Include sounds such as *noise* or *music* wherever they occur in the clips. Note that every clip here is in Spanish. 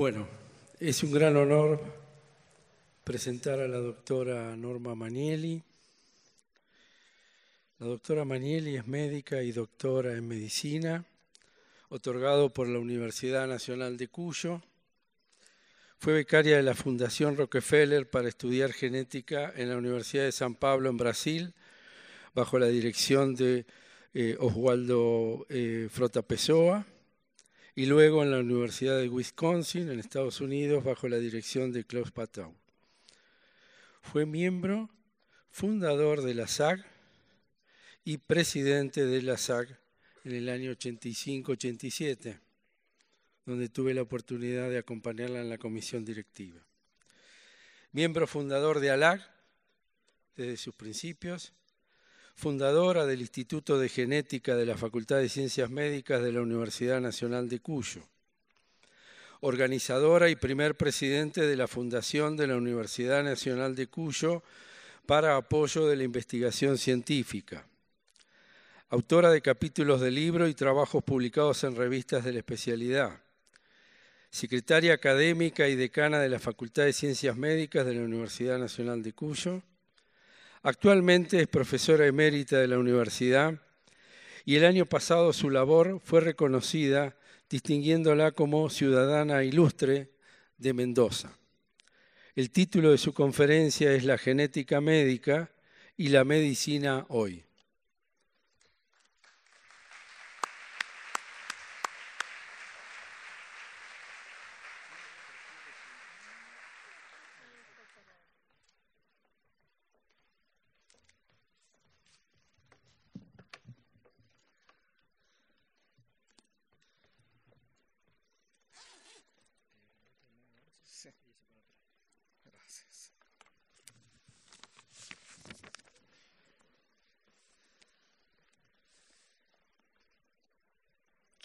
Bueno, es un gran honor presentar a la doctora Norma Manieli. La doctora Manieli es médica y doctora en medicina, otorgado por la Universidad Nacional de Cuyo. Fue becaria de la Fundación Rockefeller para estudiar genética en la Universidad de San Pablo en Brasil, bajo la dirección de eh, Oswaldo eh, Frota Pessoa y luego en la Universidad de Wisconsin, en Estados Unidos, bajo la dirección de Klaus Patau. Fue miembro fundador de la SAG y presidente de la SAG en el año 85-87, donde tuve la oportunidad de acompañarla en la comisión directiva. Miembro fundador de ALAG desde sus principios fundadora del Instituto de Genética de la Facultad de Ciencias Médicas de la Universidad Nacional de Cuyo, organizadora y primer presidente de la Fundación de la Universidad Nacional de Cuyo para apoyo de la investigación científica, autora de capítulos de libro y trabajos publicados en revistas de la especialidad, secretaria académica y decana de la Facultad de Ciencias Médicas de la Universidad Nacional de Cuyo, Actualmente es profesora emérita de la universidad y el año pasado su labor fue reconocida distinguiéndola como ciudadana ilustre de Mendoza. El título de su conferencia es La genética médica y la medicina hoy.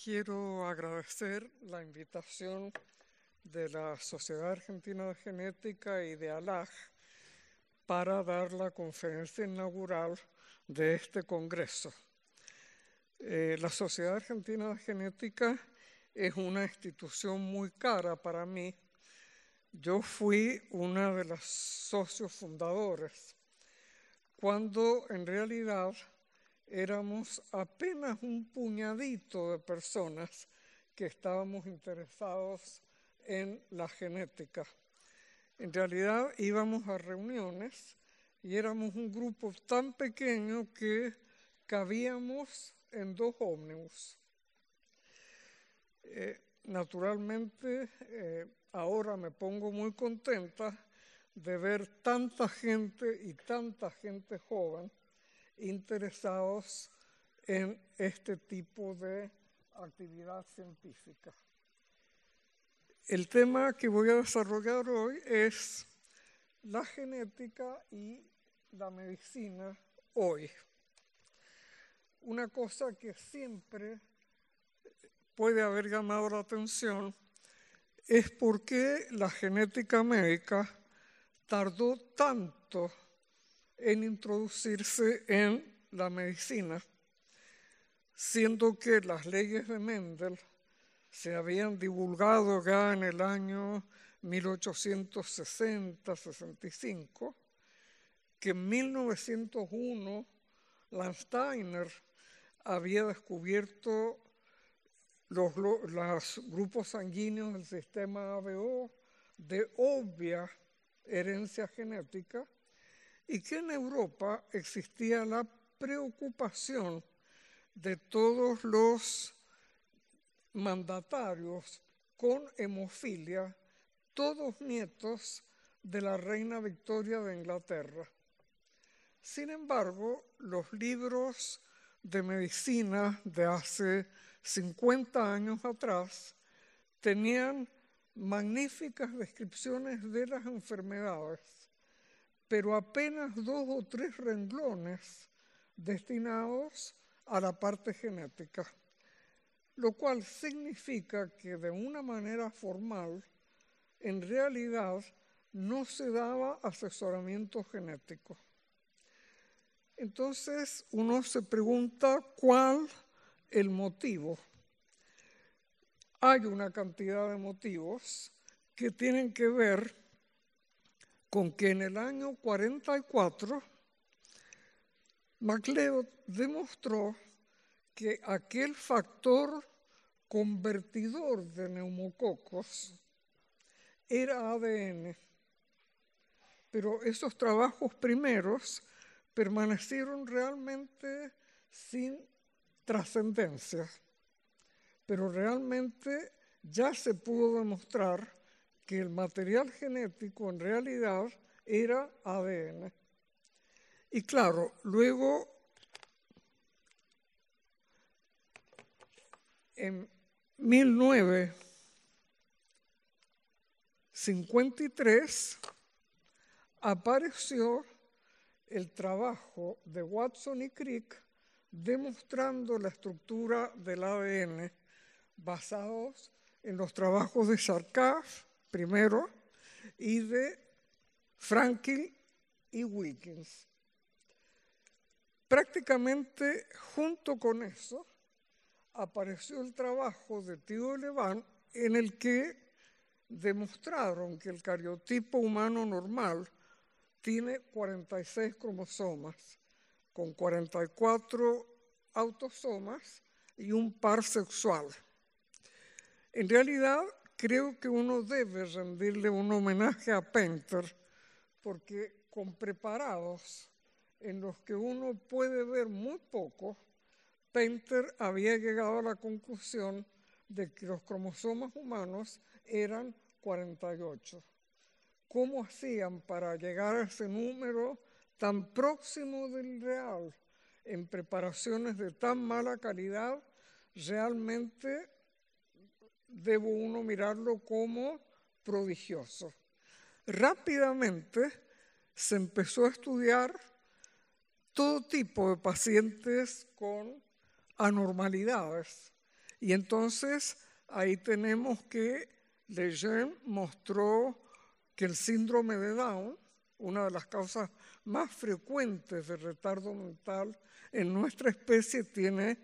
Quiero agradecer la invitación de la Sociedad Argentina de Genética y de ALAG para dar la conferencia inaugural de este congreso. Eh, la Sociedad Argentina de Genética es una institución muy cara para mí. Yo fui una de las socios fundadores, cuando en realidad éramos apenas un puñadito de personas que estábamos interesados en la genética. En realidad íbamos a reuniones y éramos un grupo tan pequeño que cabíamos en dos ómnibus. Eh, naturalmente, eh, ahora me pongo muy contenta de ver tanta gente y tanta gente joven interesados en este tipo de actividad científica. El tema que voy a desarrollar hoy es la genética y la medicina hoy. Una cosa que siempre puede haber llamado la atención es por qué la genética médica tardó tanto en introducirse en la medicina, siendo que las leyes de Mendel se habían divulgado ya en el año 1860-65, que en 1901 Landsteiner había descubierto los, los, grupos sanguíneos del sistema ABO de obvia herencia genética y que en Europa existía la preocupación de todos los mandatarios con hemofilia, todos nietos de la reina Victoria de Inglaterra. Sin embargo, los libros de medicina de hace 50 años atrás tenían magníficas descripciones de las enfermedades pero apenas dos o tres renglones destinados a la parte genética, lo cual significa que de una manera formal, en realidad, no se daba asesoramiento genético. Entonces uno se pregunta cuál el motivo. Hay una cantidad de motivos, que tienen que ver con que en el año 44 MacLeod demostró que aquel factor convertidor de neumococos era ADN. Pero esos trabajos primeros permanecieron realmente sin trascendencia. Pero realmente ya se pudo demostrar que el material genético en realidad era ADN. Y claro, luego en 1953 apareció el trabajo de Watson y Crick demostrando la estructura del ADN basados en los trabajos de Sarkaf primero y de Franklin y Wilkins. Prácticamente junto con eso apareció el trabajo de Tío Leván en el que demostraron que el cariotipo humano normal tiene 46 cromosomas, con 44 autosomas y un par sexual. En realidad, creo que uno debe rendirle un homenaje a Painter, porque con preparados en los que uno puede ver muy poco, Painter había llegado a la conclusión de que los cromosomas humanos eran 48. ¿Cómo hacían para llegar a ese número tan próximo del real en preparaciones de tan mala calidad? Realmente debo uno mirarlo como prodigioso. Rápidamente se empezó a estudiar todo tipo de pacientes con anormalidades. Y entonces ahí tenemos que Lejeune mostró que el síndrome de Down, una de las causas más frecuentes de retardo mental en nuestra especie, tiene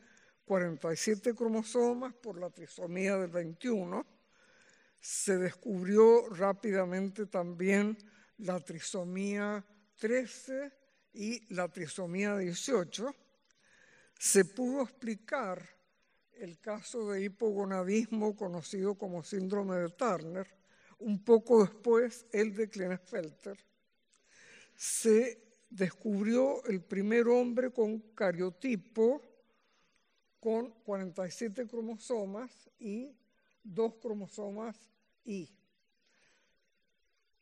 47 cromosomas por la trisomía del 21. Se descubrió rápidamente también la trisomía 13 y la trisomía 18 se pudo explicar el caso de hipogonadismo conocido como síndrome de Turner, un poco después el de Klinefelter. Se descubrió el primer hombre con cariotipo con 47 cromosomas y dos cromosomas Y.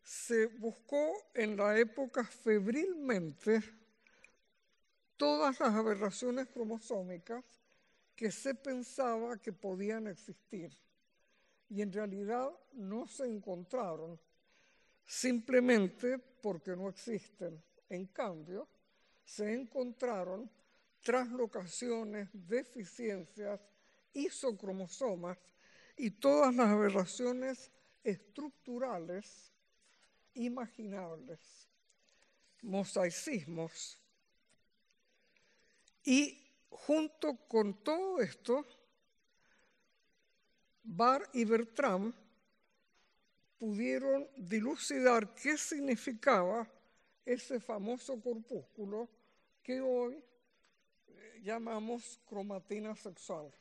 Se buscó en la época febrilmente todas las aberraciones cromosómicas que se pensaba que podían existir y en realidad no se encontraron simplemente porque no existen. En cambio, se encontraron translocaciones, deficiencias, isocromosomas y todas las aberraciones estructurales imaginables, mosaicismos, y junto con todo esto, Barr y Bertram pudieron dilucidar qué significaba ese famoso corpúsculo que hoy llamamos cromatina sexual.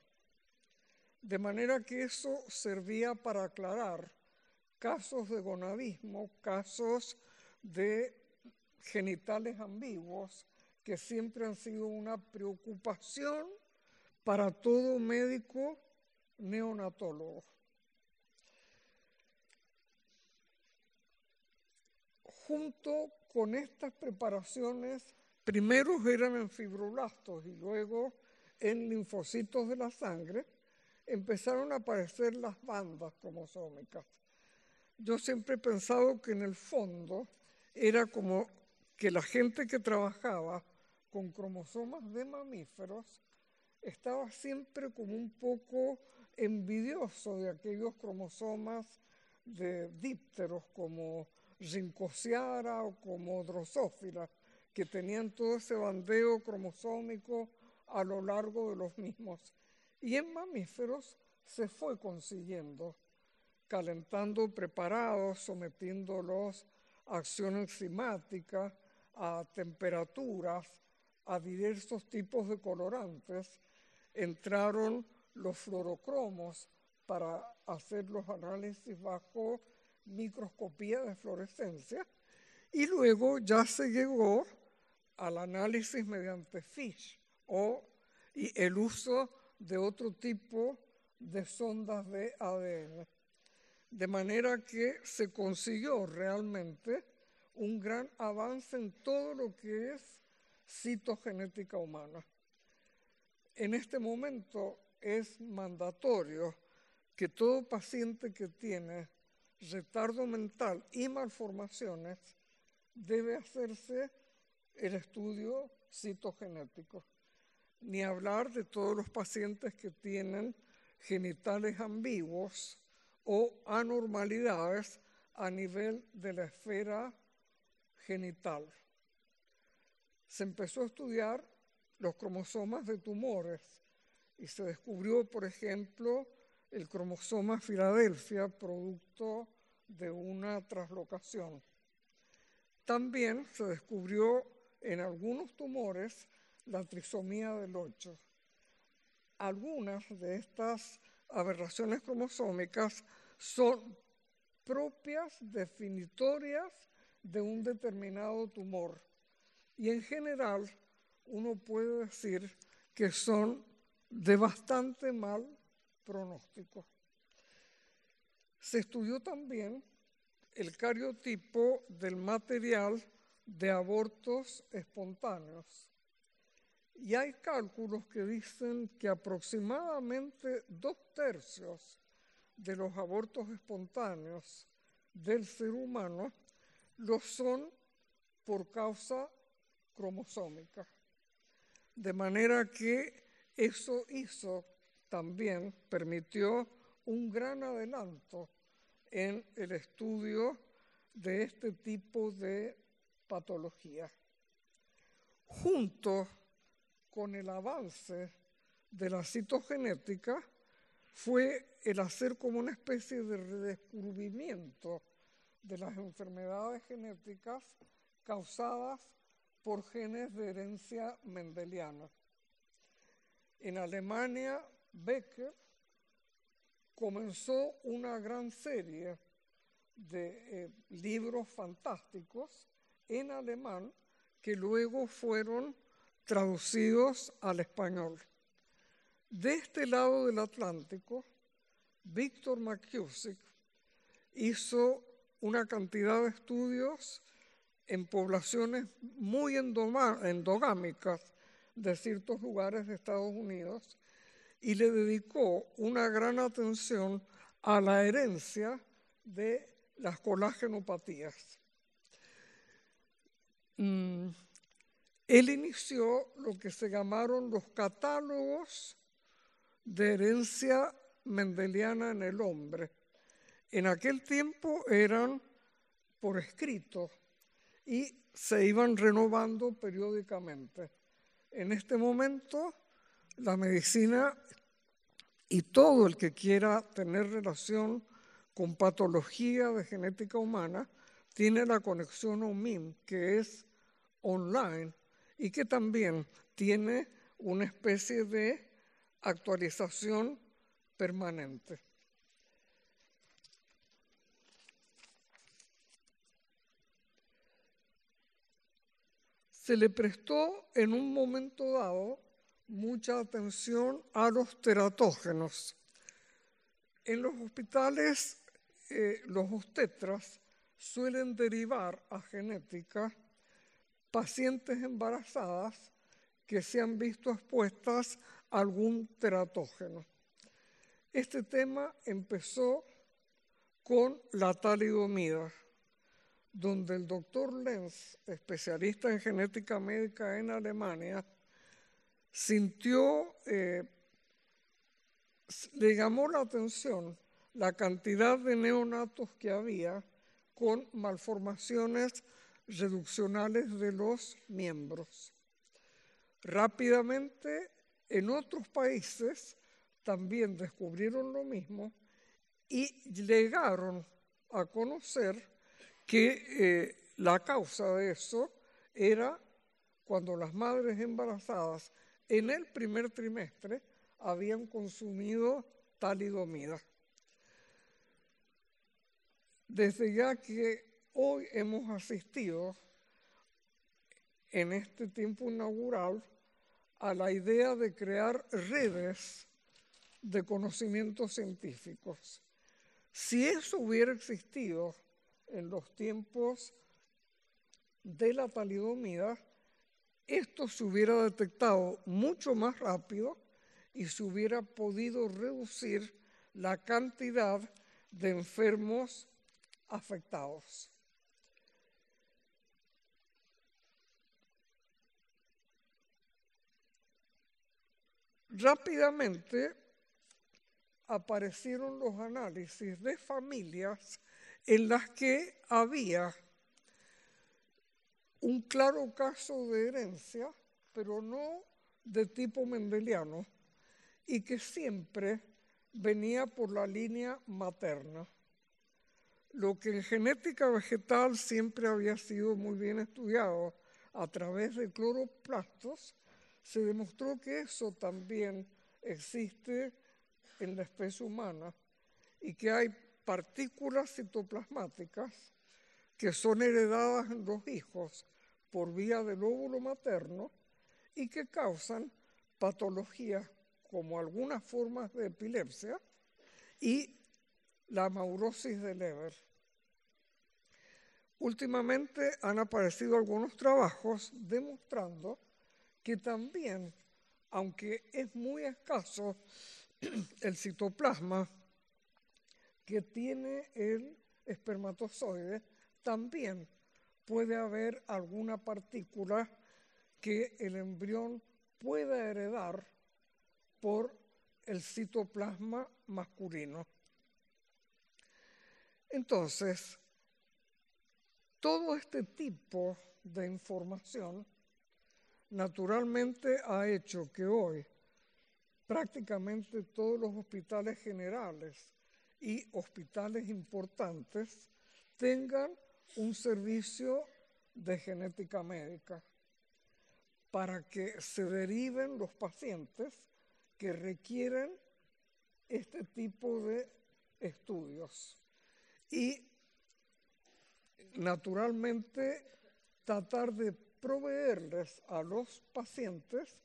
De manera que eso servía para aclarar casos de gonadismo, casos de genitales ambiguos, que siempre han sido una preocupación para todo médico neonatólogo. Junto con estas preparaciones, primero eran en fibroblastos y luego en linfocitos de la sangre, empezaron a aparecer las bandas cromosómicas. Yo siempre he pensado que en el fondo era como que la gente que trabajaba con cromosomas de mamíferos estaba siempre como un poco envidioso de aquellos cromosomas de dípteros como Rincosiara o como Drosófila, que tenían todo ese bandeo cromosómico a lo largo de los mismos. Y en mamíferos se fue consiguiendo calentando preparados, sometiéndolos a acción enzimática, a temperaturas, a diversos tipos de colorantes, entraron los fluorocromos para hacer los análisis bajo microscopía de fluorescencia y luego ya se llegó al análisis mediante FISH o y el uso de otro tipo de sondas de ADN. De manera que se consiguió realmente un gran avance en todo lo que es citogenética humana. En este momento es mandatorio que todo paciente que tiene retardo mental y malformaciones debe hacerse el estudio citogenético. Ni hablar de todos los pacientes que tienen genitales ambiguos o anormalidades a nivel de la esfera genital. Se empezó a estudiar los cromosomas de tumores y se descubrió, por ejemplo, el cromosoma Filadelfia, producto de una traslocación. También se descubrió en algunos tumores la trisomía del 8. Algunas de estas aberraciones cromosómicas son propias, definitorias de un determinado tumor. Y en general uno puede decir que son de bastante mal pronóstico. Se estudió también el cariotipo del material de abortos espontáneos. Y hay cálculos que dicen que aproximadamente dos tercios de los abortos espontáneos del ser humano lo son por causa cromosómica. De manera que eso hizo también, permitió un gran adelanto en el estudio de este tipo de patología. Junto con el avance de la citogenética fue el hacer como una especie de redescubrimiento de las enfermedades genéticas causadas por genes de herencia mendeliana. En Alemania, Becker comenzó una gran serie de eh, libros fantásticos en alemán que luego fueron traducidos al español. De este lado del Atlántico, Víctor McCusick hizo una cantidad de estudios en poblaciones muy endogámicas de ciertos lugares de Estados Unidos y le dedicó una gran atención a la herencia de las colagenopatías. Mm, él inició lo que se llamaron los catálogos de herencia mendeliana en el hombre. En aquel tiempo eran por escrito y se iban renovando periódicamente. En este momento, la medicina y todo el que quiera tener relación con patología de genética humana tiene la conexión OMIM, que es online y que también tiene una especie de actualización permanente. Se le prestó en un momento dado mucha atención a los teratógenos. En los hospitales, eh, los obstetras suelen derivar a genética pacientes embarazadas que se han visto expuestas a algún teratógeno. Este tema empezó con la talidomida, donde el doctor Lenz, especialista en genética médica en Alemania, sintió, eh, le llamó la atención la cantidad de neonatos que había con malformaciones reduccionales de los miembros. Rápidamente, en otros países también descubrieron lo mismo y llegaron a conocer que eh, la causa de eso era cuando las madres embarazadas en el primer trimestre habían consumido talidomida. Desde ya que hoy hemos asistido en este tiempo inaugural a la idea de crear redes de conocimientos científicos. Si eso hubiera existido en los tiempos de la talidomida, esto se hubiera detectado mucho más rápido y se hubiera podido reducir la cantidad de enfermos afectados. Rápidamente aparecieron los análisis de familias en las que había un claro caso de herencia, pero no de tipo mendeliano, y que siempre venía por la línea materna. Lo que en genética vegetal siempre había sido muy bien estudiado a través de cloroplastos, se demostró que eso también existe en la especie humana y que hay partículas citoplasmáticas que son heredadas en los hijos por vía del óvulo materno y que causan patologías como algunas formas de epilepsia y la maurosis de Leber. Últimamente han aparecido algunos trabajos demostrando que también, aunque es muy escaso *clears throat* el citoplasma que tiene el espermatozoide, también puede haber alguna partícula que el embrión pueda heredar por el citoplasma masculino. Entonces, todo este tipo de información naturalmente ha hecho que hoy prácticamente todos los hospitales generales y hospitales importantes tengan un servicio de genética médica para que se deriven los pacientes que requieren este tipo de estudios. Y naturalmente tratar de proveerles a los pacientes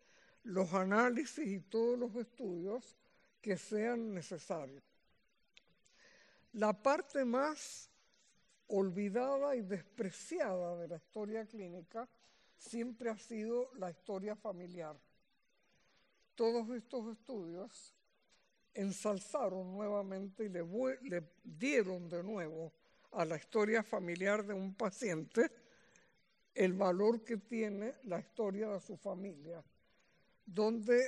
los análisis y todos los estudios que sean necesarios. La parte más olvidada y despreciada de la historia clínica siempre ha sido la historia familiar. Todos estos estudios ensalzaron nuevamente y le, dieron de nuevo a la historia familiar de un paciente el valor que tiene la historia de su familia, donde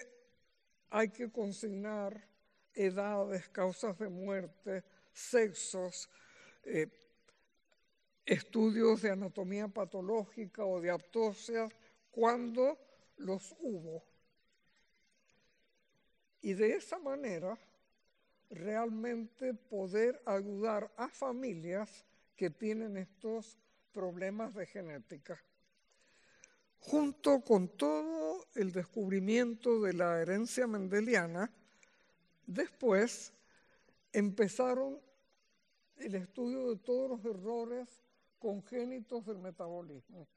hay que consignar edades, causas de muerte, sexos, eh, estudios de anatomía patológica o de autopsia, cuando los hubo. Y de esa manera realmente poder ayudar a familias que tienen estos problemas de genética. Junto con todo el descubrimiento de la herencia mendeliana, después empezaron el estudio de todos los errores congénitos del metabolismo.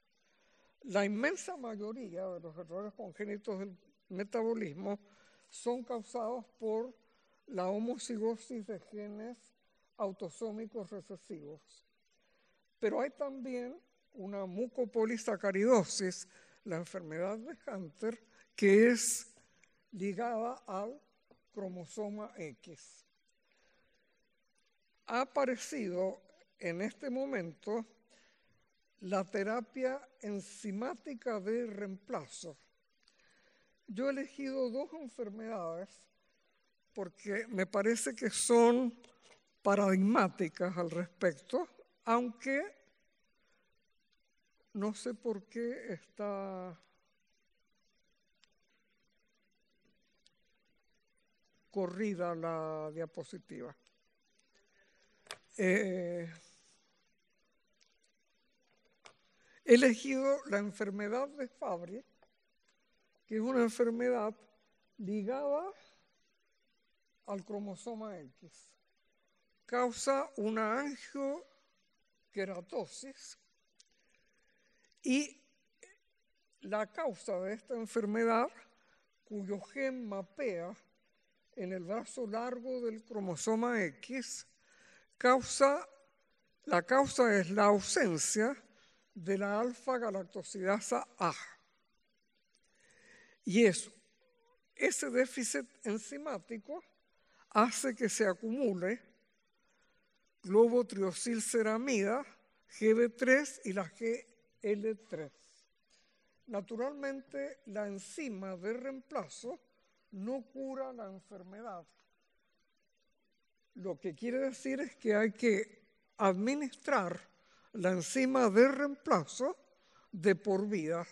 La inmensa mayoría de los errores congénitos del metabolismo son causados por la homocigosis de genes autosómicos recesivos. Pero hay también una mucopolisacaridosis, la enfermedad de Hunter, que es ligada al cromosoma X. Ha aparecido en este momento la terapia enzimática de reemplazo. Yo he elegido dos enfermedades porque me parece que son paradigmáticas al respecto, aunque no sé por qué está corrida la diapositiva. eh, he elegido la enfermedad de Fabry, que es una enfermedad ligada al cromosoma X. Causa una y la causa de esta enfermedad, cuyo gen mapea en el brazo largo del cromosoma X, causa, la causa es la ausencia de la alfa-galactosidasa A. Y eso, ese déficit enzimático hace que se acumule globotriosilceramida, GB3 y la GL3. Naturalmente, la enzima de reemplazo no cura la enfermedad. Lo que quiere decir es que hay que administrar la enzima de reemplazo de por vida.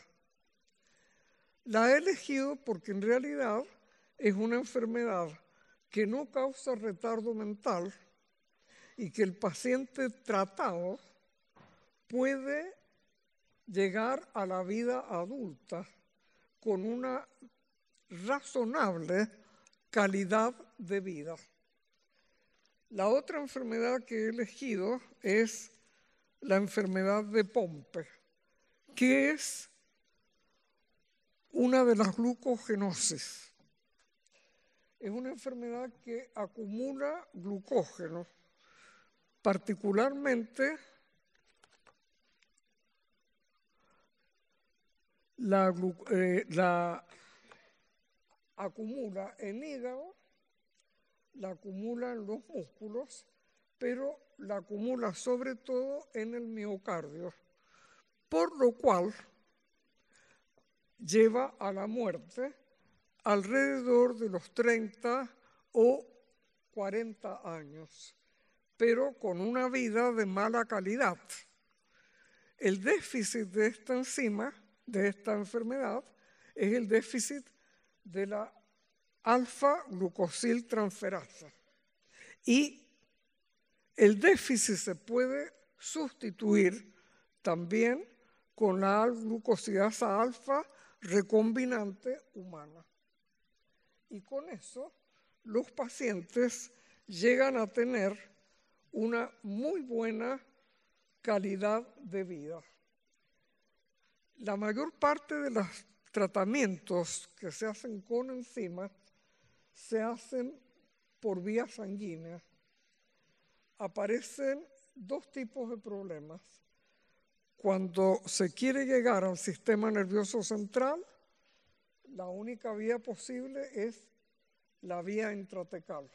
La he elegido porque en realidad es una enfermedad que no causa retardo mental y que el paciente tratado puede llegar a la vida adulta con una razonable calidad de vida. La otra enfermedad que he elegido es la enfermedad de Pompe, que es una de las glucogenosis. Es una enfermedad que acumula glucógeno, particularmente la, eh, la acumula en hígado, la acumula en los músculos, pero la acumula sobre todo en el miocardio, por lo cual lleva a la muerte alrededor de los 30 o 40 años, pero con una vida de mala calidad. El déficit de esta enzima, de esta enfermedad, es el déficit de la alfa-glucosiltransferasa. Y el déficit se puede sustituir también con la glucosidasa alfa recombinante humana. Y con eso los pacientes llegan a tener una muy buena calidad de vida. La mayor parte de los tratamientos que se hacen con enzimas se hacen por vía sanguínea. Aparecen dos tipos de problemas. Cuando se quiere llegar al sistema nervioso central, la única vía posible es la vía intratecal.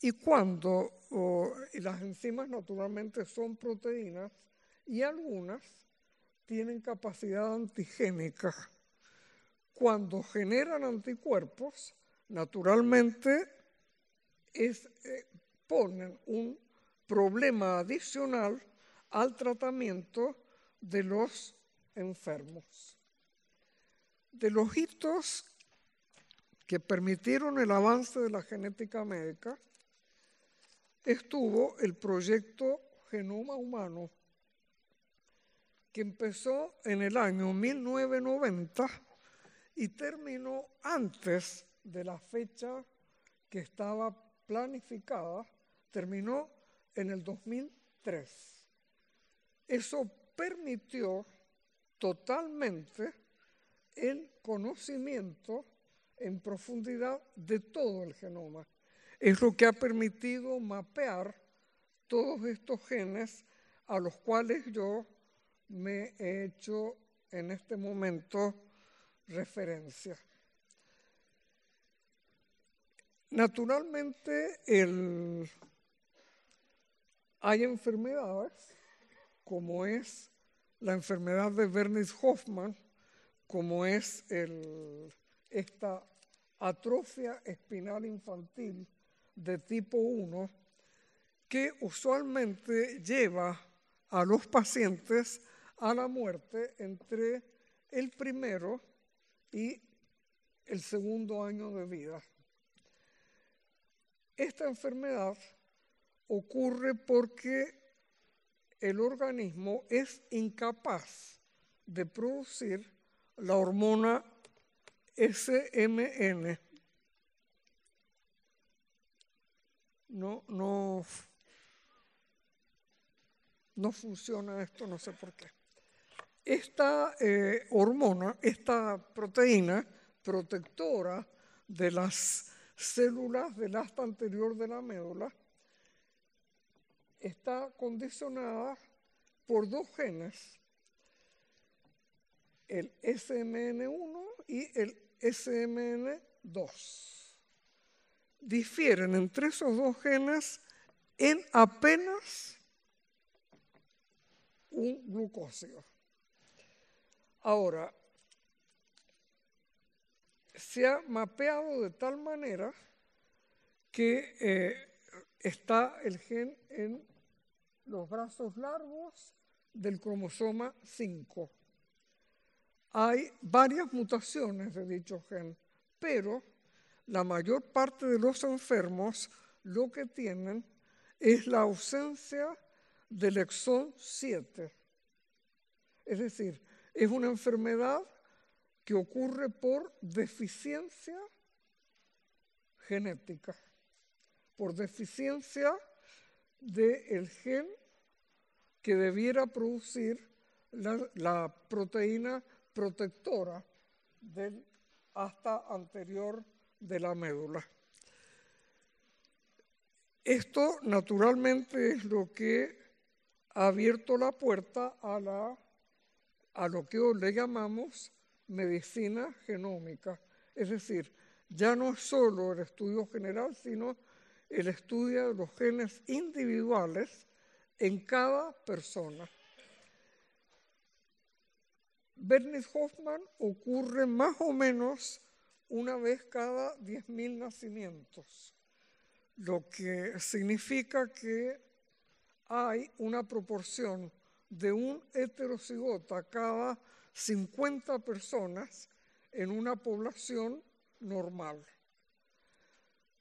Y cuando las enzimas naturalmente son proteínas y algunas tienen capacidad antigénica, cuando generan anticuerpos, naturalmente es, eh, ponen un problema adicional al tratamiento de los enfermos. De los hitos que permitieron el avance de la genética médica estuvo el proyecto Genoma Humano, que empezó en el año 1990 y terminó antes de la fecha que estaba planificada, terminó en el 2003. Eso permitió totalmente el conocimiento en profundidad de todo el genoma. Es lo que ha permitido mapear todos estos genes a los cuales yo me he hecho en este momento referencia. Naturalmente, hay enfermedades como es la enfermedad de Bernis Hoffman, como es esta atrofia espinal infantil de tipo 1, que usualmente lleva a los pacientes a la muerte entre el primero y el segundo año de vida. Esta enfermedad ocurre porque el organismo es incapaz de producir la hormona SMN. No, no, no funciona esto, no sé por qué. Esta eh, hormona, esta proteína protectora de las células del asta anterior de la médula, está condicionada por dos genes, el SMN1 y el SMN2. Difieren entre esos dos genes en apenas un glucósido. Ahora, se ha mapeado de tal manera que eh, está el gen en los brazos largos del cromosoma 5. Hay varias mutaciones de dicho gen, pero la mayor parte de los enfermos lo que tienen es la ausencia del exón 7. Es decir, es una enfermedad que ocurre por deficiencia genética, por deficiencia del gen que debiera producir la, proteína protectora del hasta anterior de la médula. Esto naturalmente es lo que ha abierto la puerta a, la, a lo que hoy le llamamos medicina genómica. Es decir, ya no es solo el estudio general, sino el estudio de los genes individuales en cada persona. Bernice Hoffman ocurre más o menos una vez cada 10.000 nacimientos, lo que significa que hay una proporción de un heterocigota cada 50 personas en una población normal.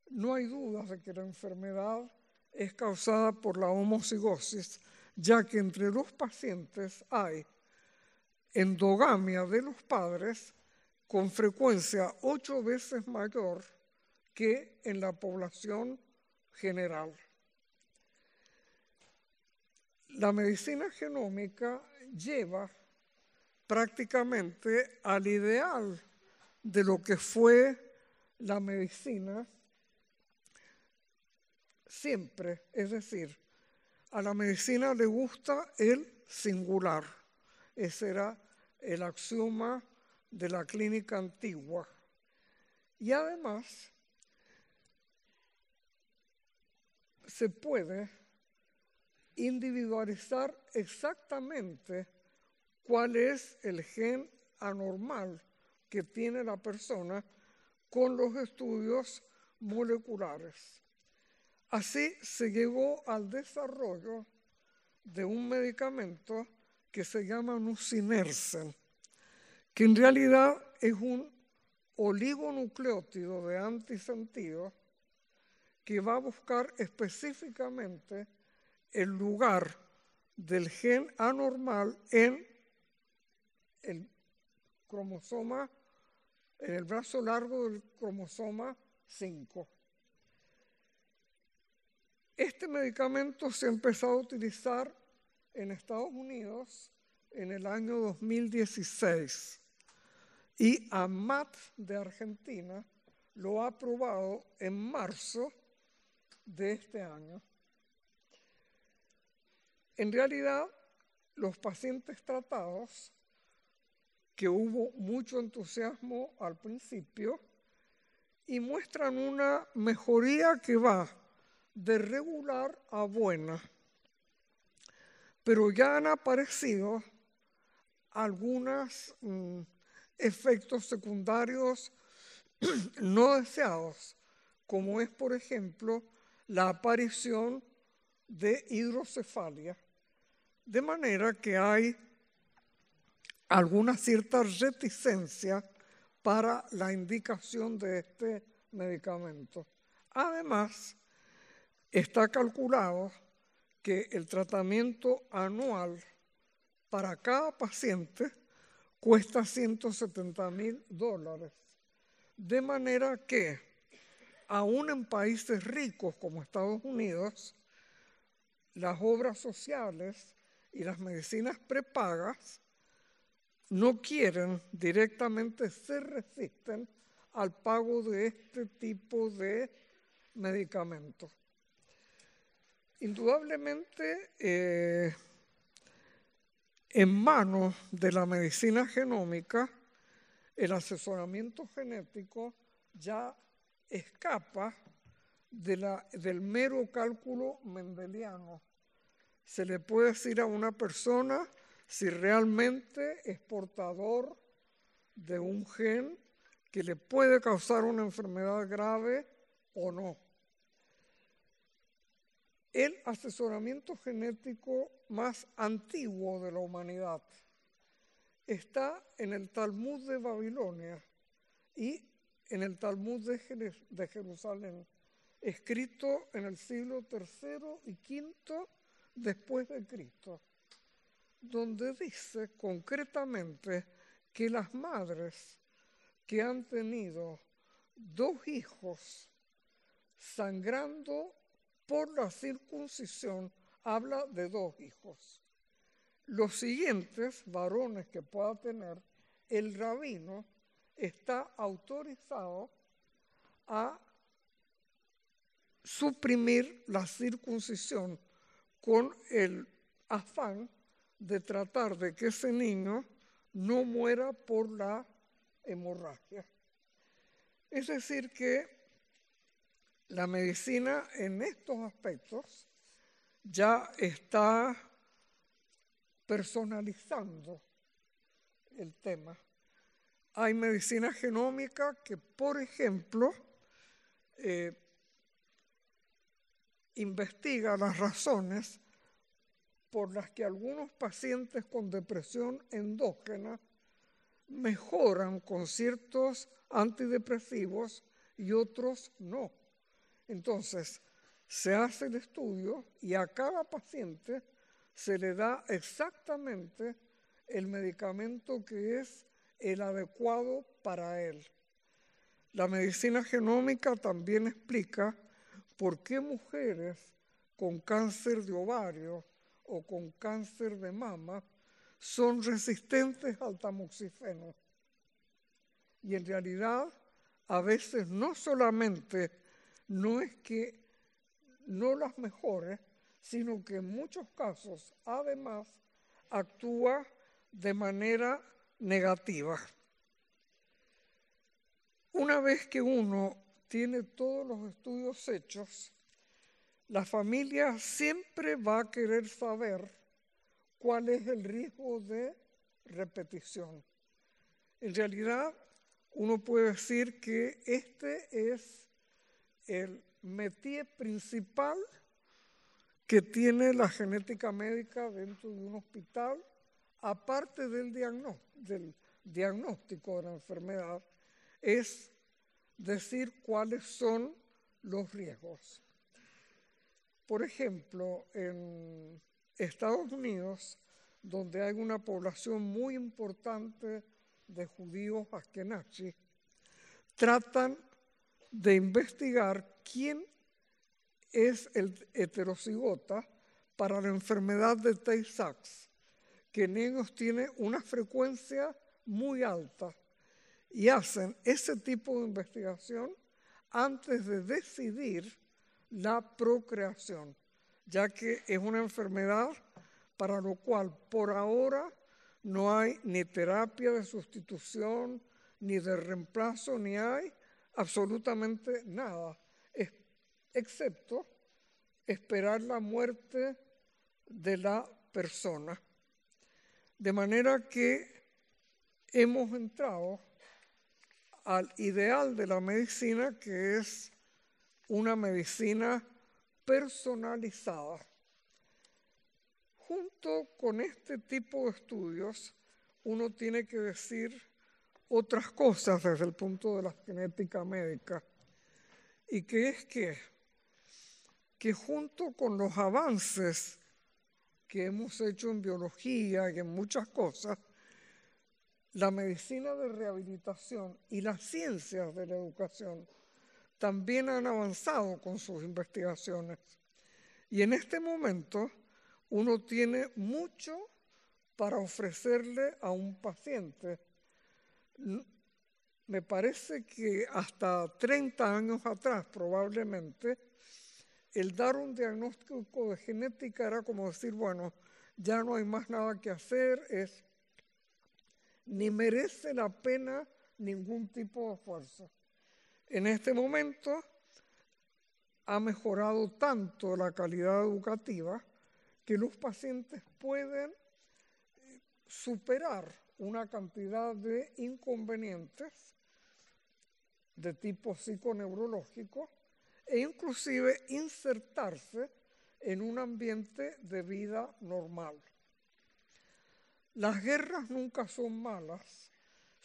No hay duda de que la enfermedad es causada por la homocigosis, ya que entre los pacientes hay endogamia de los padres con frecuencia ocho veces mayor que en la población general. La medicina genómica lleva prácticamente al ideal de lo que fue la medicina siempre. Es decir, a la medicina le gusta el singular. Ese era el axioma de la clínica antigua. Y además, se puede individualizar exactamente cuál es el gen anormal que tiene la persona con los estudios moleculares. Así se llegó al desarrollo de un medicamento que se llama nusinersen, que en realidad es un oligonucleótido de antisentido que va a buscar específicamente el lugar del gen anormal en el cromosoma, en el brazo largo del cromosoma 5. Este medicamento se ha empezado a utilizar en Estados Unidos en el año 2016 y AMAT de Argentina lo ha aprobado en marzo de este año. En realidad, los pacientes tratados que hubo mucho entusiasmo al principio y muestran una mejoría que va de regular a buena. Pero ya han aparecido algunos mm, efectos secundarios *clears throat* no deseados, como es, por ejemplo, la aparición de hidrocefalia. De manera que hay alguna cierta reticencia para la indicación de este medicamento. Además, está calculado que el tratamiento anual para cada paciente cuesta 170 mil dólares. De manera que, aún en países ricos como Estados Unidos, las obras sociales y las medicinas prepagas no quieren directamente, se resisten al pago de este tipo de medicamentos. Indudablemente, eh, en manos de la medicina genómica, el asesoramiento genético ya escapa del mero cálculo mendeliano. Se le puede decir a una persona si realmente es portador de un gen que le puede causar una enfermedad grave o no. El asesoramiento genético más antiguo de la humanidad. Está en el Talmud de Babilonia y en el Talmud de Jerusalén, escrito en el siglo III y V después de Cristo donde dice concretamente que las madres que han tenido dos hijos sangrando por la circuncisión, habla de dos hijos. Los siguientes varones que pueda tener, el rabino está autorizado a suprimir la circuncisión con el afán de tratar de que ese niño no muera por la hemorragia. Es decir, que la medicina en estos aspectos ya está personalizando el tema. Hay medicina genómica que, por ejemplo, eh, investiga las razones por las que algunos pacientes con depresión endógena mejoran con ciertos antidepresivos y otros no. Entonces, se hace el estudio y a cada paciente se le da exactamente el medicamento que es el adecuado para él. La medicina genómica también explica por qué mujeres con cáncer de ovario o con cáncer de mama son resistentes al tamoxifeno. Y en realidad, a veces no solamente no es que no las mejore, sino que en muchos casos, además, actúa de manera negativa. Una vez que uno tiene todos los estudios hechos, la familia siempre va a querer saber cuál es el riesgo de repetición. En realidad, uno puede decir que este es el métier principal que tiene la genética médica dentro de un hospital, aparte del, diagnóstico de la enfermedad, es decir cuáles son los riesgos. Por ejemplo, en Estados Unidos, donde hay una población muy importante de judíos askenazi, tratan de investigar quién es el heterocigota para la enfermedad de Tay-Sachs, que en ellos tiene una frecuencia muy alta y hacen ese tipo de investigación antes de decidir la procreación, ya que es una enfermedad para lo cual por ahora no hay ni terapia de sustitución, ni de reemplazo, ni hay absolutamente nada, excepto esperar la muerte de la persona. De manera que hemos entrado al ideal de la medicina que es una medicina personalizada. Junto con este tipo de estudios, uno tiene que decir otras cosas desde el punto de la genética médica, y que es que que junto con los avances que hemos hecho en biología y en muchas cosas, la medicina de rehabilitación y las ciencias de la educación también han avanzado con sus investigaciones. Y en este momento uno tiene mucho para ofrecerle a un paciente. Me parece que hasta 30 años atrás probablemente el dar un diagnóstico de genética era como decir, bueno, ya no hay más nada que hacer, es ni merece la pena ningún tipo de esfuerzo. En este momento ha mejorado tanto la calidad educativa que los pacientes pueden eh, superar una cantidad de inconvenientes de tipo psiconeurológico e inclusive insertarse en un ambiente de vida normal. Las guerras nunca son malas,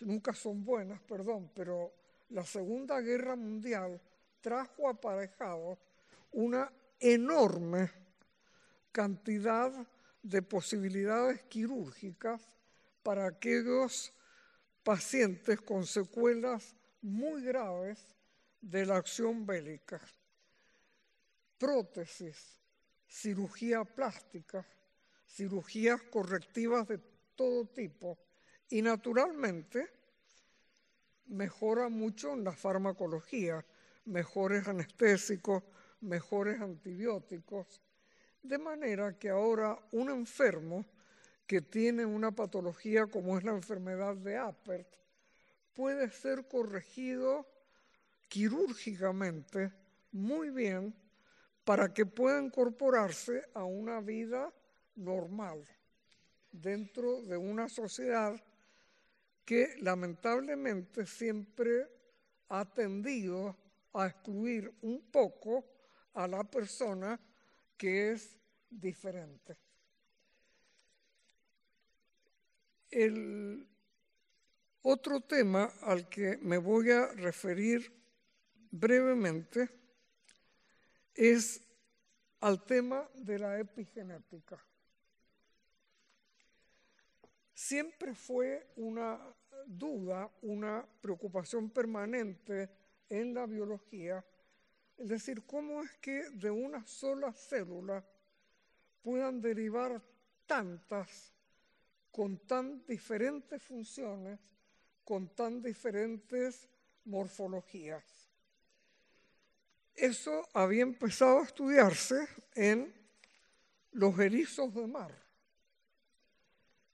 nunca son buenas, perdón, pero la Segunda Guerra Mundial trajo aparejado una enorme cantidad de posibilidades quirúrgicas para aquellos pacientes con secuelas muy graves de la acción bélica. Prótesis, cirugía plástica, cirugías correctivas de todo tipo y naturalmente mejora mucho en la farmacología, mejores anestésicos, mejores antibióticos, de manera que ahora un enfermo que tiene una patología como es la enfermedad de Apert puede ser corregido quirúrgicamente muy bien para que pueda incorporarse a una vida normal dentro de una sociedad que lamentablemente siempre ha tendido a excluir un poco a la persona que es diferente. El otro tema al que me voy a referir brevemente es al tema de la epigenética. Siempre fue una duda, una preocupación permanente en la biología, es decir, cómo es que de una sola célula puedan derivar tantas con tan diferentes funciones, con tan diferentes morfologías. Eso había empezado a estudiarse en los erizos de mar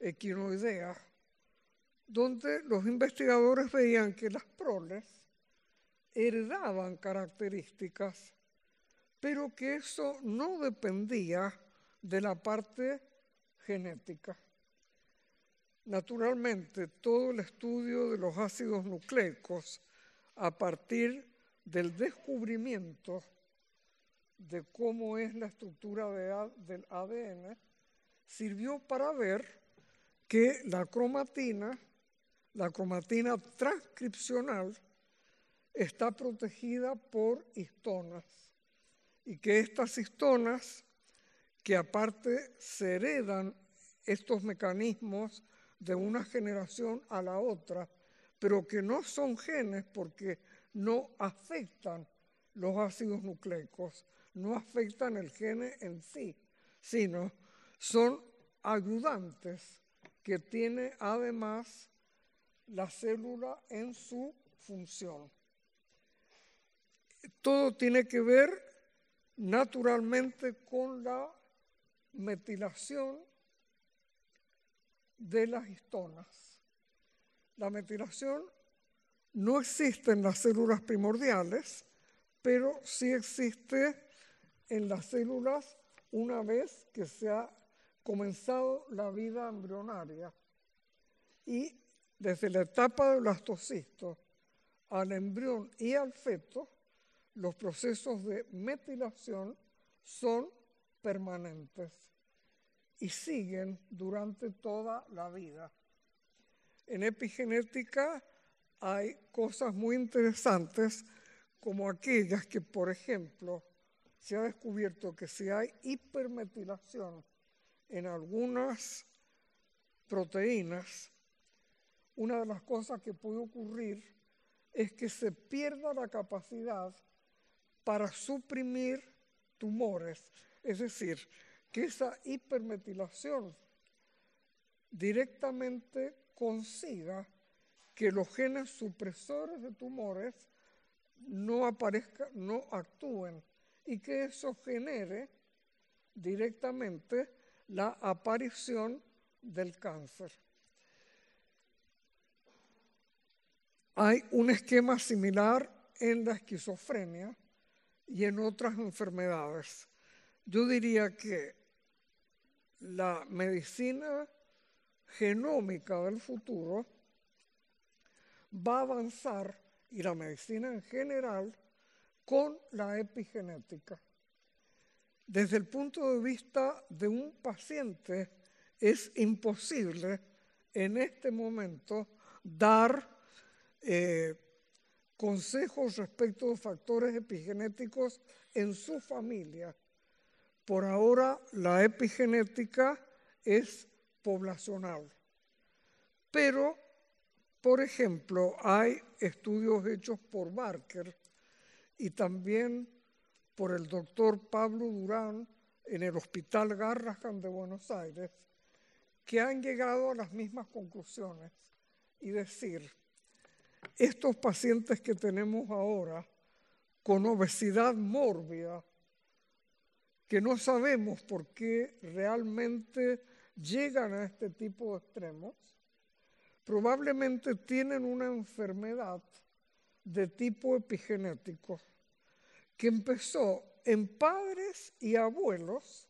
equinoidea, donde los investigadores veían que las proles heredaban características, pero que eso no dependía de la parte genética. Naturalmente, todo el estudio de los ácidos nucleicos a partir del descubrimiento de cómo es la estructura del ADN sirvió para ver que la cromatina, la cromatina transcripcional, está protegida por histonas y que estas histonas, que aparte se heredan estos mecanismos de una generación a la otra, pero que no son genes porque no afectan los ácidos nucleicos, no afectan el gene en sí, sino son ayudantes que tiene además la célula en su función. Todo tiene que ver naturalmente con la metilación de las histonas. La metilación no existe en las células primordiales, pero sí existe en las células una vez que se ha comenzado la vida embrionaria y desde la etapa del blastocisto al embrión y al feto, los procesos de metilación son permanentes y siguen durante toda la vida. En epigenética hay cosas muy interesantes como aquellas que, por ejemplo, se ha descubierto que si hay hipermetilación en algunas proteínas, una de las cosas que puede ocurrir es que se pierda la capacidad para suprimir tumores. Es decir, que esa hipermetilación directamente consiga que los genes supresores de tumores no aparezcan, no actúen y que eso genere directamente la aparición del cáncer. Hay un esquema similar en la esquizofrenia y en otras enfermedades. Yo diría que la medicina genómica del futuro va a avanzar y la medicina en general con la epigenética. Desde el punto de vista de un paciente es imposible en este momento dar eh, consejos respecto de factores epigenéticos en su familia. Por ahora la epigenética es poblacional. Pero, por ejemplo, hay estudios hechos por Barker y también por el doctor Pablo Durán en el Hospital Garrahan de Buenos Aires, que han llegado a las mismas conclusiones y decir, estos pacientes que tenemos ahora con obesidad mórbida, que no sabemos por qué realmente llegan a este tipo de extremos, probablemente tienen una enfermedad de tipo epigenético que empezó en padres y abuelos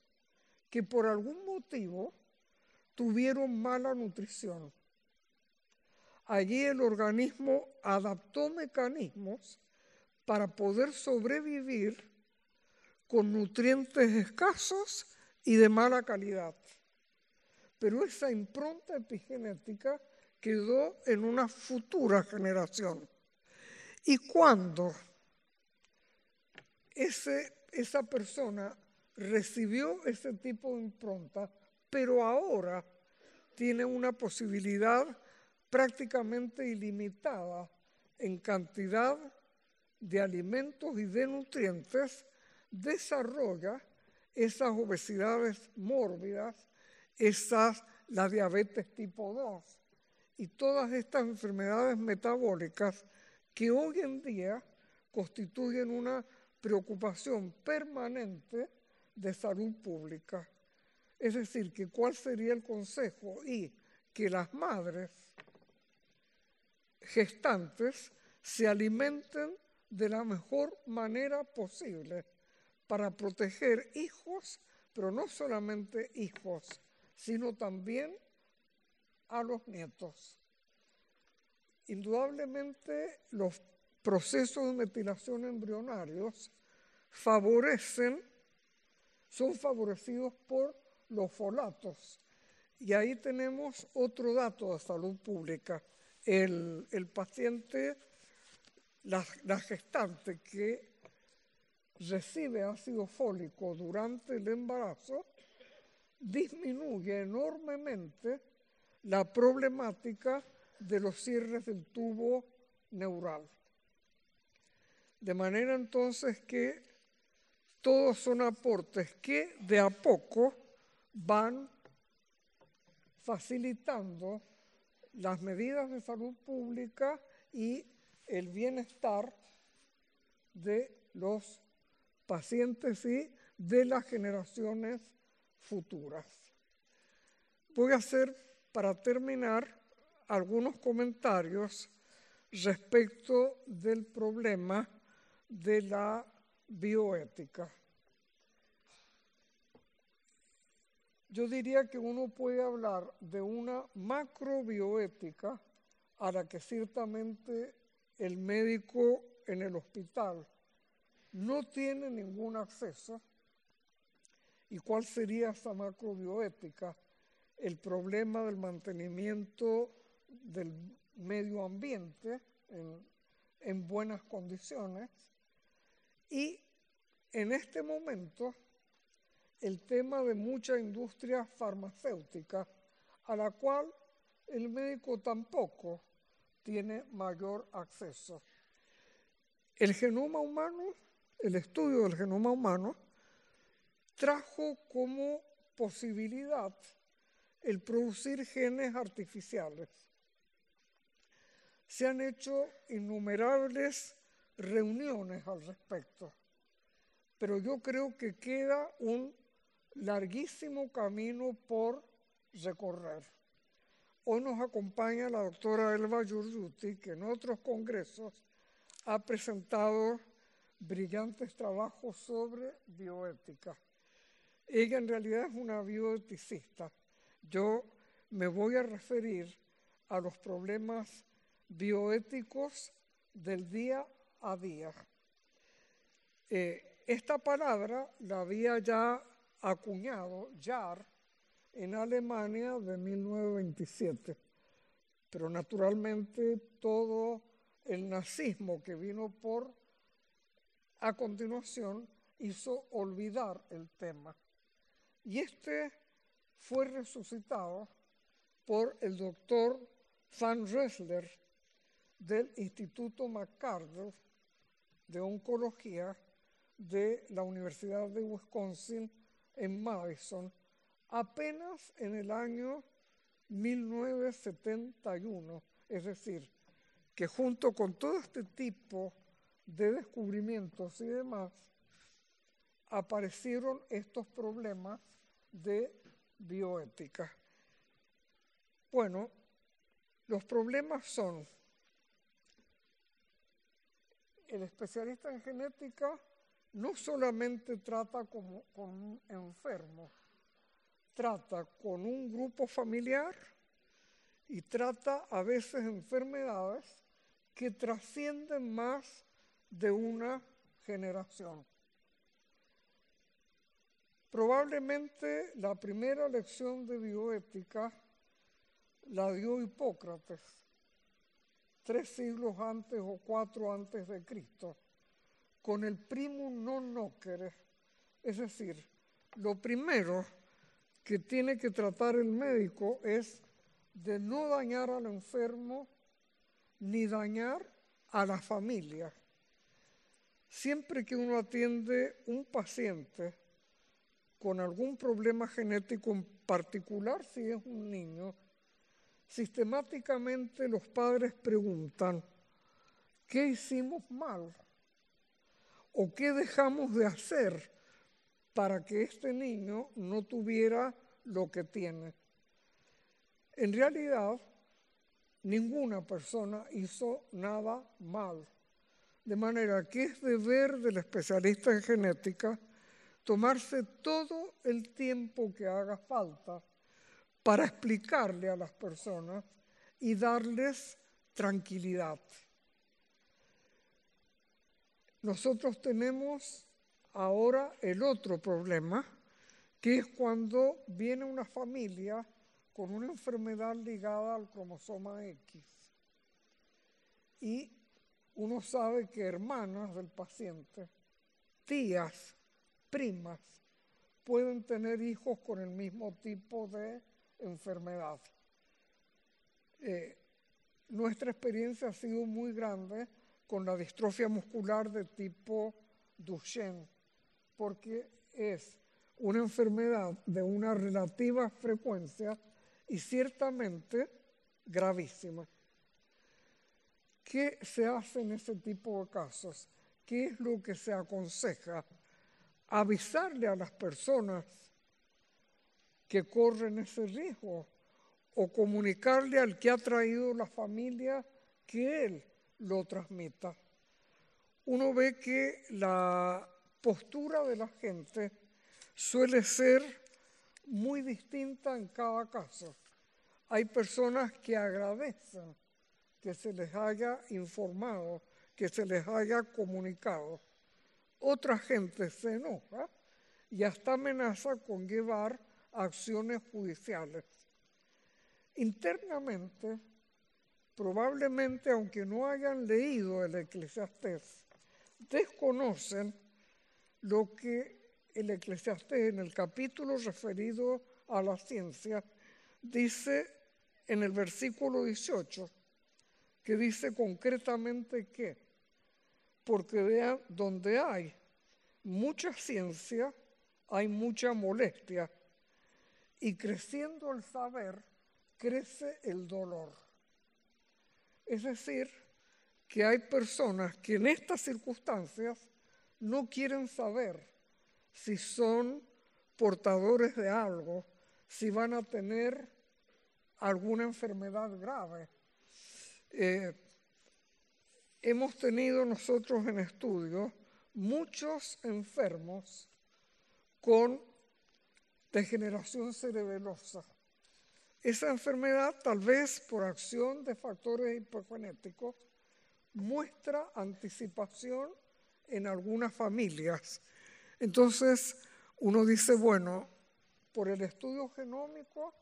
que por algún motivo tuvieron mala nutrición. Allí el organismo adaptó mecanismos para poder sobrevivir con nutrientes escasos y de mala calidad. Pero esa impronta epigenética quedó en una futura generación. Y cuando esa persona recibió ese tipo de impronta, pero ahora tiene una posibilidad prácticamente ilimitada en cantidad de alimentos y de nutrientes, desarrolla esas obesidades mórbidas, esas, la diabetes tipo 2 y todas estas enfermedades metabólicas que hoy en día constituyen una preocupación permanente de salud pública. Es decir, que cuál sería el consejo y que las madres gestantes se alimenten de la mejor manera posible para proteger hijos, pero no solamente hijos, sino también a los nietos. Indudablemente los procesos de metilación embrionarios favorecen, son favorecidos por los folatos. Y ahí tenemos otro dato de salud pública. El, paciente, la, gestante que recibe ácido fólico durante el embarazo, disminuye enormemente la problemática de los cierres del tubo neural. De manera entonces que todos son aportes que de a poco van facilitando las medidas de salud pública y el bienestar de los pacientes y de las generaciones futuras. Voy a hacer, para terminar, algunos comentarios respecto del problema de la bioética. Yo diría que uno puede hablar de una macrobioética a la que ciertamente el médico en el hospital no tiene ningún acceso. ¿Y cuál sería esa macrobioética? El problema del mantenimiento del medio ambiente en, en buenas condiciones y en este momento el tema de mucha industria farmacéutica a la cual el médico tampoco tiene mayor acceso. El genoma humano, el estudio del genoma humano, trajo como posibilidad el producir genes artificiales. Se han hecho innumerables reuniones al respecto, pero yo creo que queda un larguísimo camino por recorrer. Hoy nos acompaña la doctora Elba Giorgiuti, que en otros congresos ha presentado brillantes trabajos sobre bioética. Ella en realidad es una bioeticista. Yo me voy a referir a los problemas bioéticos del día a día. Eh, esta palabra la había ya acuñado Jar en Alemania de 1927, pero naturalmente todo el nazismo que vino por a continuación hizo olvidar el tema. Y este fue resucitado por el doctor Van Ressler del Instituto McCardle de Oncología de la Universidad de Wisconsin en Madison apenas en el año 1971, es decir, que junto con todo este tipo de descubrimientos y demás, aparecieron estos problemas de bioética. Bueno, los problemas son, el especialista en genética no solamente trata como, con un enfermo, trata con un grupo familiar y trata a veces enfermedades que trascienden más de una generación. Probablemente la primera lección de bioética la dio Hipócrates, tres siglos antes o cuatro antes de Cristo, con el primum non nocere, es decir, lo primero que tiene que tratar el médico es de no dañar al enfermo ni dañar a la familia. Siempre que uno atiende un paciente con algún problema genético en particular, si es un niño, sistemáticamente los padres preguntan, ¿qué hicimos mal? ¿O qué dejamos de hacer para que este niño no tuviera lo que tiene. En realidad, ninguna persona hizo nada mal. De manera que es deber del especialista en genética tomarse todo el tiempo que haga falta para explicarle a las personas y darles tranquilidad. Nosotros tenemos ahora el otro problema, que es cuando viene una familia con una enfermedad ligada al cromosoma X. Y uno sabe que hermanas del paciente, tías, primas, pueden tener hijos con el mismo tipo de enfermedad. Eh, nuestra experiencia ha sido muy grande con la distrofia muscular de tipo Duchenne porque es una enfermedad de una relativa frecuencia y ciertamente gravísima. ¿Qué se hace en ese tipo de casos? ¿Qué es lo que se aconseja? Avisarle a las personas que corren ese riesgo o comunicarle al que ha traído la familia que él lo transmita. Uno ve que la postura de la gente suele ser muy distinta en cada caso. Hay personas que agradecen que se les haya informado, que se les haya comunicado. Otra gente se enoja y hasta amenaza con llevar acciones judiciales. Internamente, probablemente aunque no hayan leído el eclesiastés, desconocen lo que el eclesiastés en el capítulo referido a la ciencia dice en el versículo 18, que dice concretamente que, porque de donde hay mucha ciencia, hay mucha molestia, y creciendo el saber, crece el dolor. Es decir, que hay personas que en estas circunstancias no quieren saber si son portadores de algo, si van a tener alguna enfermedad grave. Eh, hemos tenido nosotros en estudio muchos enfermos con degeneración cerebelosa. Esa enfermedad, tal vez por acción de factores hipogenéticos, muestra anticipación en algunas familias. Entonces, uno dice, bueno, por el estudio genómico,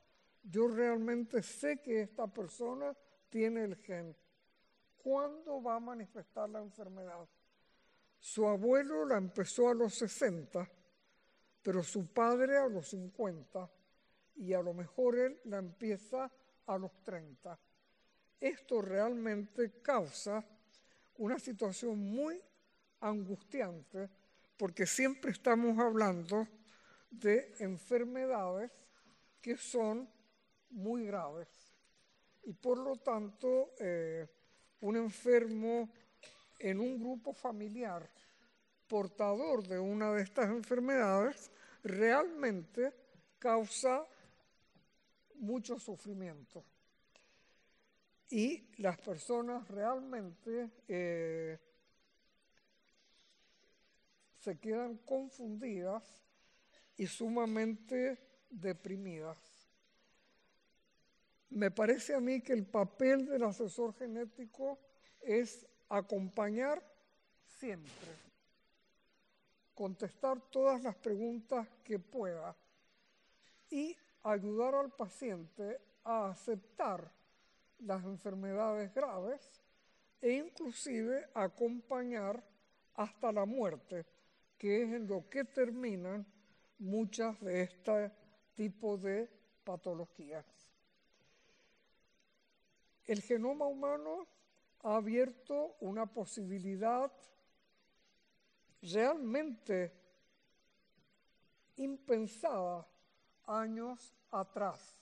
yo realmente sé que esta persona tiene el gen. ¿Cuándo va a manifestar la enfermedad? Su abuelo la empezó a los 60, pero su padre a los 50 y a lo mejor él la empieza a los 30. Esto realmente causa una situación muy angustiante porque siempre estamos hablando de enfermedades que son muy graves. Y por lo tanto, eh, un enfermo en un grupo familiar portador de una de estas enfermedades realmente causa mucho sufrimiento. Y las personas realmente eh, se quedan confundidas y sumamente deprimidas. Me parece a mí que el papel del asesor genético es acompañar siempre, contestar todas las preguntas que pueda y ayudar al paciente a aceptar las enfermedades graves e inclusive acompañar hasta la muerte, que es en lo que terminan muchas de este tipo de patologías. El genoma humano ha abierto una posibilidad realmente impensada años atrás,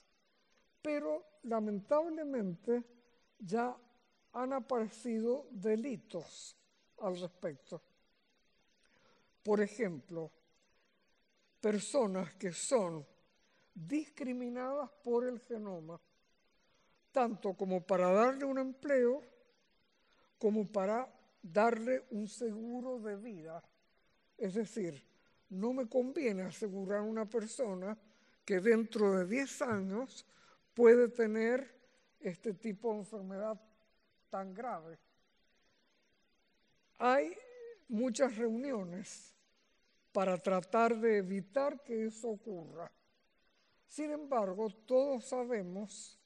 pero lamentablemente ya han aparecido delitos al respecto. Por ejemplo, personas que son discriminadas por el genoma tanto como para darle un empleo como para darle un seguro de vida. Es decir, no me conviene asegurar a una persona que dentro de 10 años puede tener este tipo de enfermedad tan grave. Hay muchas reuniones para tratar de evitar que eso ocurra. Sin embargo, todos sabemos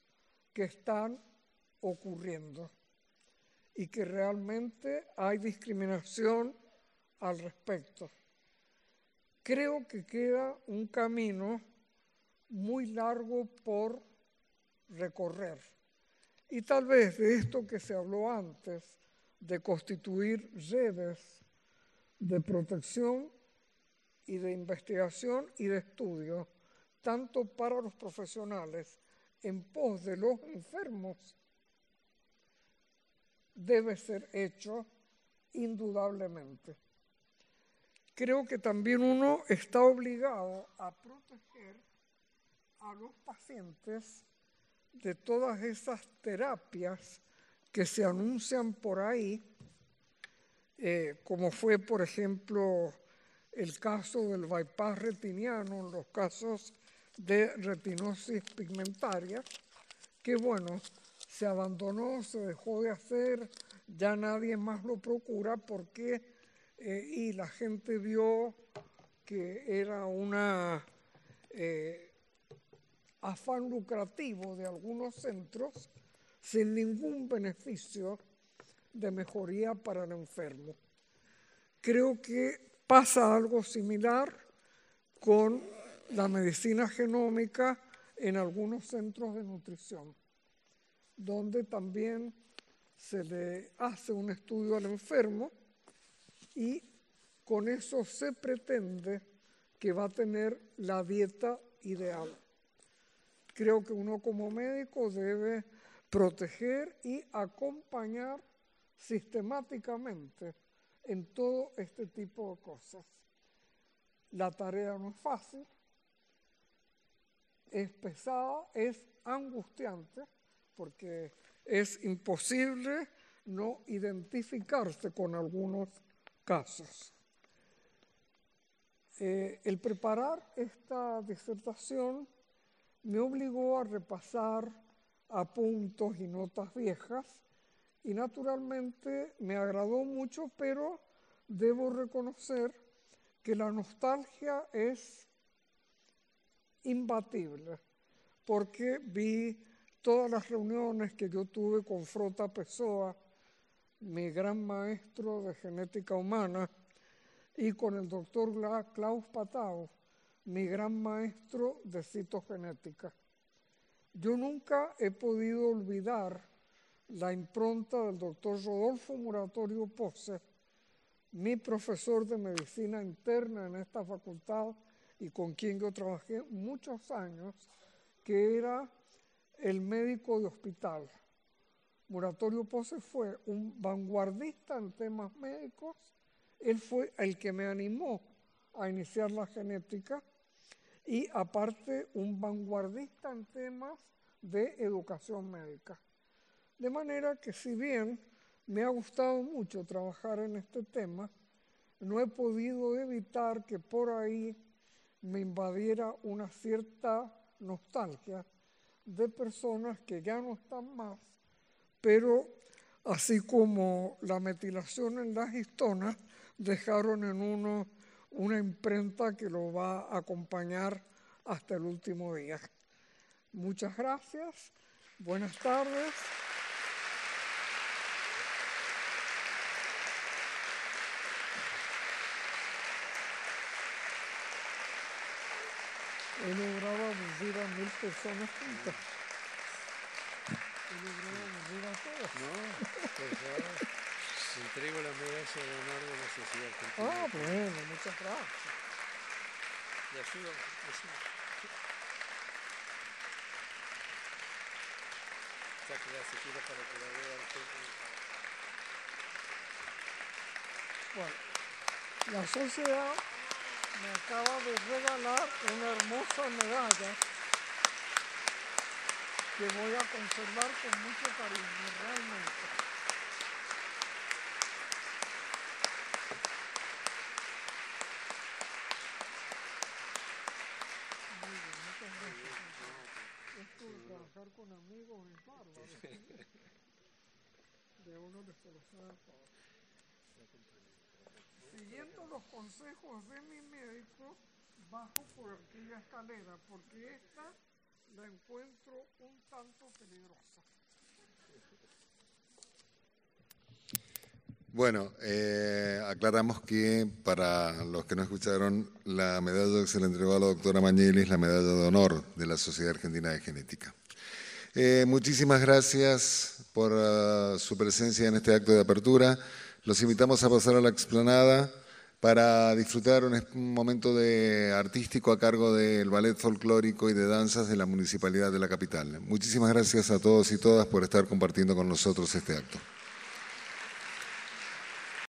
que están ocurriendo y que realmente hay discriminación al respecto. Creo que queda un camino muy largo por recorrer. Y tal vez de esto que se habló antes, de constituir redes de protección y de investigación y de estudio, tanto para los profesionales en pos de los enfermos debe ser hecho indudablemente. Creo que también uno está obligado a proteger a los pacientes de todas esas terapias que se anuncian por ahí, eh, como fue, por ejemplo, el caso del bypass retiniano, los casos de retinosis pigmentaria, que bueno, se abandonó, se dejó de hacer, ya nadie más lo procura porque, eh, y la gente vio que era una eh, afán lucrativo de algunos centros sin ningún beneficio de mejoría para el enfermo. Creo que Pasa algo similar con la medicina genómica en algunos centros de nutrición, donde también se le hace un estudio al enfermo y con eso se pretende que va a tener la dieta ideal. Creo que uno como médico debe proteger y acompañar sistemáticamente en todo este tipo de cosas. La tarea no es fácil, es pesada, es angustiante, porque es imposible no identificarse con algunos casos. Eh, el preparar esta disertación me obligó a repasar apuntos y notas viejas y naturalmente me agradó mucho, pero debo reconocer que la nostalgia es imbatible, porque vi todas las reuniones que yo tuve con Frota Pessoa, mi gran maestro de genética humana, y con el doctor Klaus Patau, mi gran maestro de citogenética. Yo nunca he podido olvidar la impronta del doctor Rodolfo Muratorio Pose, mi profesor de medicina interna en esta facultad y con quien yo trabajé muchos años, que era el médico de hospital. Muratorio Pose fue un vanguardista en temas médicos, él fue el que me animó a iniciar la genética y aparte un vanguardista en temas de educación médica. De manera que si bien me ha gustado mucho trabajar en este tema, no he podido evitar que por ahí me invadiera una cierta nostalgia de personas que ya no están más, pero así como la metilación en las histonas, dejaron en uno una imprenta que lo va a acompañar hasta el último día. Muchas gracias, buenas tardes. He logrado aburrir a mil personas juntas. He logrado aburrir a todos. No, por favor. Entrego la medalla de honor de la Sociedad. Ah, bueno, muchas gracias. Le ayudo. Sáquela si quiere para que la vea el Bueno, la sociedad me acaba de regalar una hermosa medalla que voy a conservar con mucho cariño, realmente. Muy bien, muchas gracias. Esto de trabajar con amigos es bárbaro. De uno que se lo sabe todo. Siguiendo los consejos de mi médico, bajo por aquella escalera, porque esta la encuentro un tanto peligrosa. Bueno, eh, aclaramos que para los que no escucharon, la medalla que se le entregó a la doctora Mañeli es la medalla de honor de la Sociedad Argentina de Genética. Eh, muchísimas gracias por uh, su presencia en este acto de apertura. Los invitamos a pasar a la explanada para disfrutar un, un momento de artístico a cargo del ballet folclórico y de danzas de la Municipalidad de la capital. Muchísimas gracias a todos y todas por estar compartiendo con nosotros este acto.